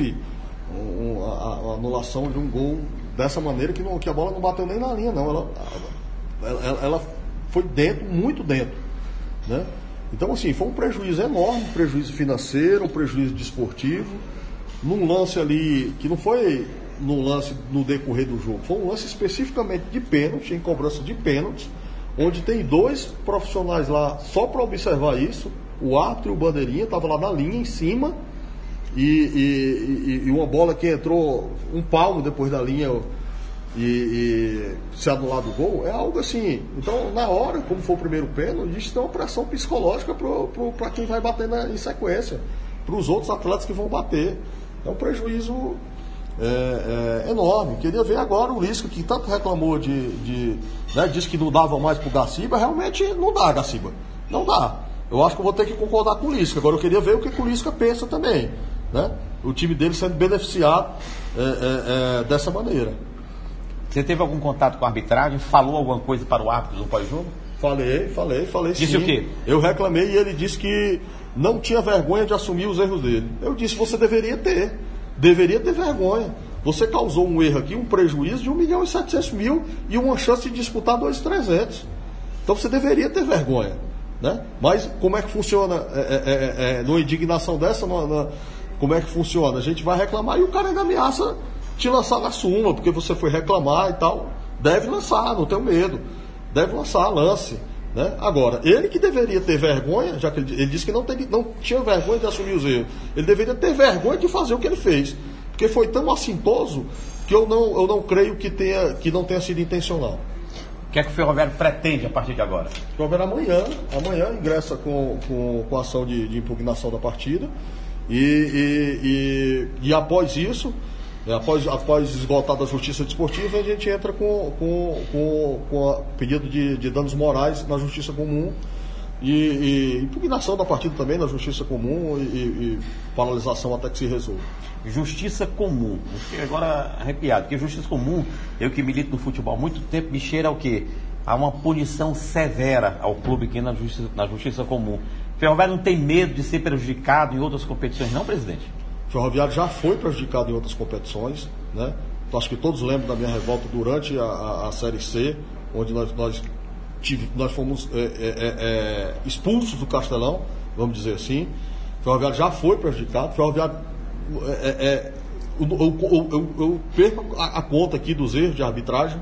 houve um, a, a, anulação de um gol dessa maneira que, não, que a bola não bateu nem na linha, não. Ela, ela, ela foi dentro, muito dentro. Né? Então, assim, foi um prejuízo enorme, um prejuízo financeiro, um prejuízo desportivo, num lance ali que não foi num lance no decorrer do jogo, foi um lance especificamente de pênalti, em cobrança de pênalti, onde tem dois profissionais lá só para observar isso, o árbitro e o bandeirinha, estava lá na linha em cima, e, e, e, uma bola que entrou um palmo depois da linha e, e se anulado o gol, é algo assim. Então, na hora, como foi o primeiro pênalti, isso tem uma pressão psicológica para quem vai bater na, em sequência, para os outros atletas que vão bater. É um prejuízo é, é, enorme. Queria ver agora o Lisca, que tanto reclamou de. de né, disse que não dava mais para o Gaciba, realmente não dá, Gaciba. Não dá. Eu acho que eu vou ter que concordar com o Lisca. Agora eu queria ver o que, que o Lisca pensa também. Né? O time dele sendo beneficiado é, é, é dessa maneira. Você teve algum contato com a arbitragem? Falou alguma coisa para o árbitro no pós-jogo? Falei, falei, falei disse sim. o quê? Eu reclamei e ele disse que não tinha vergonha de assumir os erros dele. Eu disse, você deveria ter. Deveria ter vergonha. Você causou um erro aqui, um prejuízo de 1 milhão e 700 mil e uma chance de disputar 2,300. Então você deveria ter vergonha. Né? Mas como é que funciona é, é, é, é numa indignação dessa? Numa, como é que funciona? A gente vai reclamar e o cara ainda ameaça te lançar na suma, porque você foi reclamar e tal. Deve lançar, não tenho medo. Deve lançar, lance. Né? Agora, ele que deveria ter vergonha, já que ele, ele disse que não, tem, não tinha vergonha de assumir os erros, ele deveria ter vergonha de fazer o que ele fez. Porque foi tão assintoso que eu não, eu não creio que, tenha, que não tenha sido intencional. O que é que o Ferroviário pretende a partir de agora? O Ferroviário amanhã, amanhã ingressa com, com, com a ação de, de impugnação da partida e, e, e, e após isso é, após, após esgotada a justiça desportiva, a gente entra com, com, com, com pedido de, de, danos morais na justiça comum e, e impugnação da partida também na justiça comum e, e, paralisação até que se resolva. Justiça comum. Fiquei agora arrepiado, porque justiça comum, eu que milito no futebol há muito tempo, me cheira ao quê? Há uma punição severa ao clube que na justiça, na justiça comum. Ferroviário não tem medo de ser prejudicado em outras competições, não, presidente? Ferroviário já foi prejudicado em outras competições, né? Então, acho que todos lembram da minha revolta durante a, a, a Série C, onde nós, nós, tive, nós fomos é, é, é, é, expulsos do Castelão, vamos dizer assim. Ferroviário já foi prejudicado. Ferroviário. É, é, eu, eu, eu, eu, perco a, a, conta aqui dos erros de arbitragem,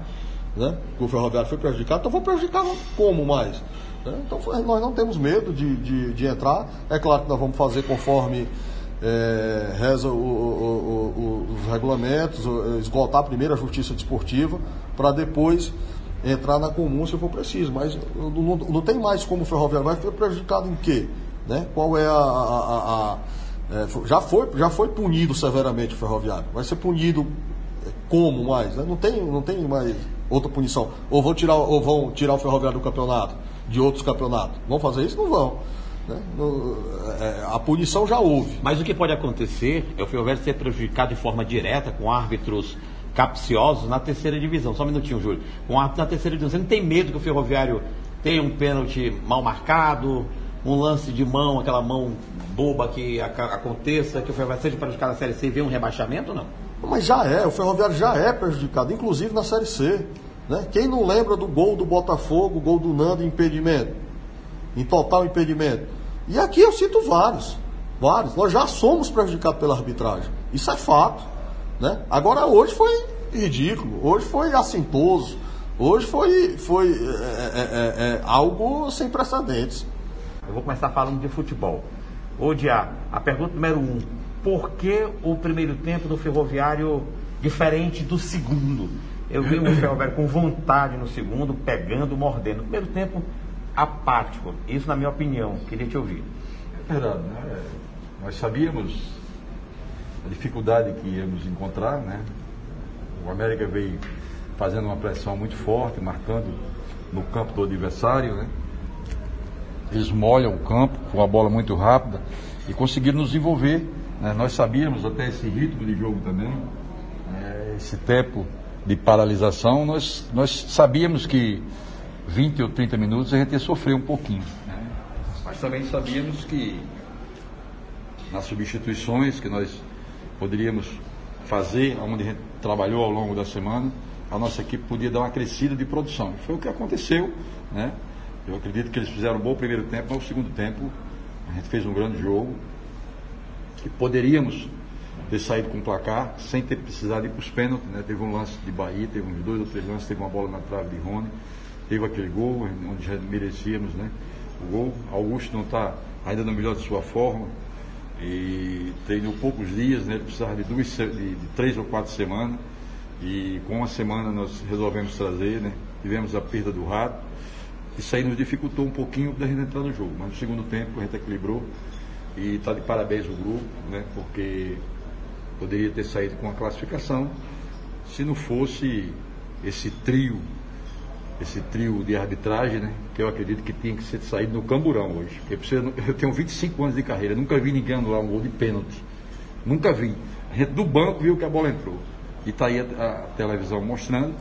né? Que o Ferroviário foi prejudicado, então vou prejudicar como mais? Né? Então nós não temos medo de, de, de entrar. É claro que nós vamos fazer conforme é, reza o, o, o, os regulamentos, esgotar primeiro a justiça desportiva, para depois entrar na comum se for preciso. Mas não, não, tem mais como o ferroviário vai ser prejudicado em quê? Né? Qual é a. a, a é, já, foi, já foi punido severamente o ferroviário. Vai ser punido como mais? Né? Não, tem, não tem mais outra punição. Ou vão tirar, ou vão tirar o ferroviário do campeonato, de outros campeonatos. Vão fazer isso? Não vão. Né? No, é, a punição já houve. Mas o que pode acontecer é o Ferroviário ser prejudicado de forma direta com árbitros capciosos na terceira divisão. Só um minutinho, Júlio. Com árbitros na terceira divisão. Você não tem medo que o Ferroviário tenha um pênalti mal marcado, um lance de mão, aquela mão boba que aconteça, que o Ferroviário seja prejudicado na Série C e venha um rebaixamento ou não? Mas já é, o Ferroviário já é prejudicado, inclusive na Série C. Né? Quem não lembra do gol do Botafogo, gol do Nando impedimento? Em total impedimento. E aqui eu cito vários, vários. Nós já somos prejudicados pela arbitragem. Isso é fato. Né? Agora, hoje foi ridículo, hoje foi assintoso, hoje foi, foi é, é, é, é algo sem precedentes. Eu vou começar falando de futebol. Odiar, a pergunta número um: por que o primeiro tempo do Ferroviário diferente do segundo? Eu vi o Ferroviário com vontade no segundo, pegando, mordendo. Primeiro tempo, apático. Isso na minha opinião. Queria te ouvir. É verdade, né? Nós sabíamos a dificuldade que íamos encontrar, né? O América veio fazendo uma pressão muito forte, marcando no campo do adversário, né? O campo com a bola muito rápida e conseguiram nos envolver. Né? Nós sabíamos até esse ritmo de jogo também, né? esse tempo de paralisação, nós, nós sabíamos que 20 ou 30 minutos, a gente ia sofrer um pouquinho. Né? Mas também sabíamos que nas substituições que nós poderíamos fazer, onde a gente trabalhou ao longo da semana, a nossa equipe podia dar uma crescida de produção. Foi o que aconteceu, né? Eu acredito que eles fizeram um bom primeiro tempo, mas o segundo tempo a gente fez um grande jogo que poderíamos ter saído com o placar sem ter precisado ir para os pênaltis, né? Teve um lance de Bahia, teve uns dois ou três lances, teve uma bola na trave de Rony, teve aquele gol onde já merecíamos, né? O gol. Augusto não está ainda no melhor de sua forma e treinou poucos dias, né? Ele precisava de, duas, de, de três ou quatro semanas e com uma semana nós resolvemos trazer, né? Tivemos a perda do rato isso aí nos dificultou um pouquinho da gente entrar no jogo, mas no segundo tempo a gente equilibrou e está de parabéns o grupo, né? Porque poderia ter saído com a classificação se não fosse esse trio, esse trio de arbitragem, né? Que eu acredito que tinha que ser saído no camburão hoje. Eu, tenho 25 anos de carreira, nunca vi ninguém anular um gol de pênalti. Nunca vi. A gente do banco viu que a bola entrou. E está aí a, a, televisão mostrando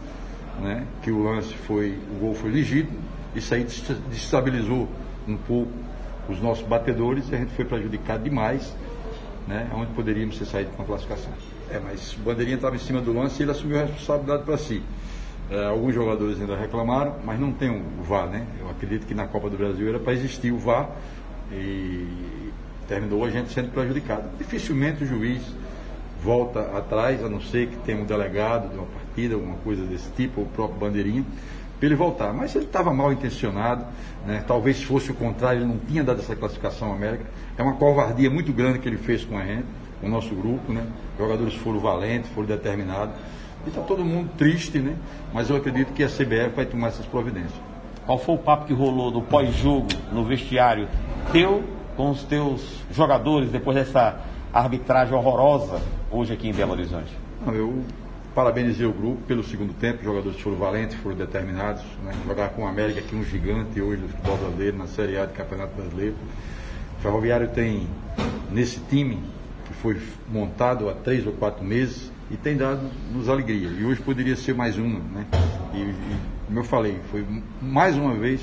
né, que o lance foi, o gol foi legítimo, isso aí destabilizou um pouco os nossos batedores e a gente foi prejudicado demais, né, onde poderíamos ter saído com a classificação. É, mas o Bandeirinha estava em cima do lance e ele assumiu a responsabilidade para si. É, alguns jogadores ainda reclamaram, mas não tem o VAR, né? Eu acredito que na Copa do Brasil era para existir o VAR e terminou a gente sendo prejudicado. Dificilmente o juiz volta atrás, a não ser que tenha um delegado de uma partida, alguma coisa desse tipo, ou o próprio Bandeirinha para ele voltar. Mas ele estava mal intencionado, né? talvez fosse o contrário, ele não tinha dado essa classificação à América. É uma covardia muito grande que ele fez com a gente, com o nosso grupo. Né? Os jogadores foram valentes, foram determinados. E está todo mundo triste, né? mas eu acredito que a CBF vai tomar essas providências. Qual foi o papo que rolou no pós-jogo, no vestiário teu com os teus jogadores depois dessa arbitragem horrorosa hoje aqui em Belo Horizonte? Não, eu Parabenizei o grupo pelo segundo tempo, os jogadores foram valentes, foram determinados. Né? Jogar com o América, que é um gigante hoje do futebol brasileiro, na Série A do Campeonato Brasileiro. O Ferroviário tem, nesse time, que foi montado há três ou quatro meses, e tem dado nos alegria. E hoje poderia ser mais uma. Né? E, e como eu falei, foi mais uma vez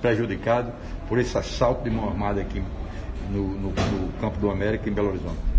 prejudicado por esse assalto de mão armada aqui no, no, no campo do América, em Belo Horizonte.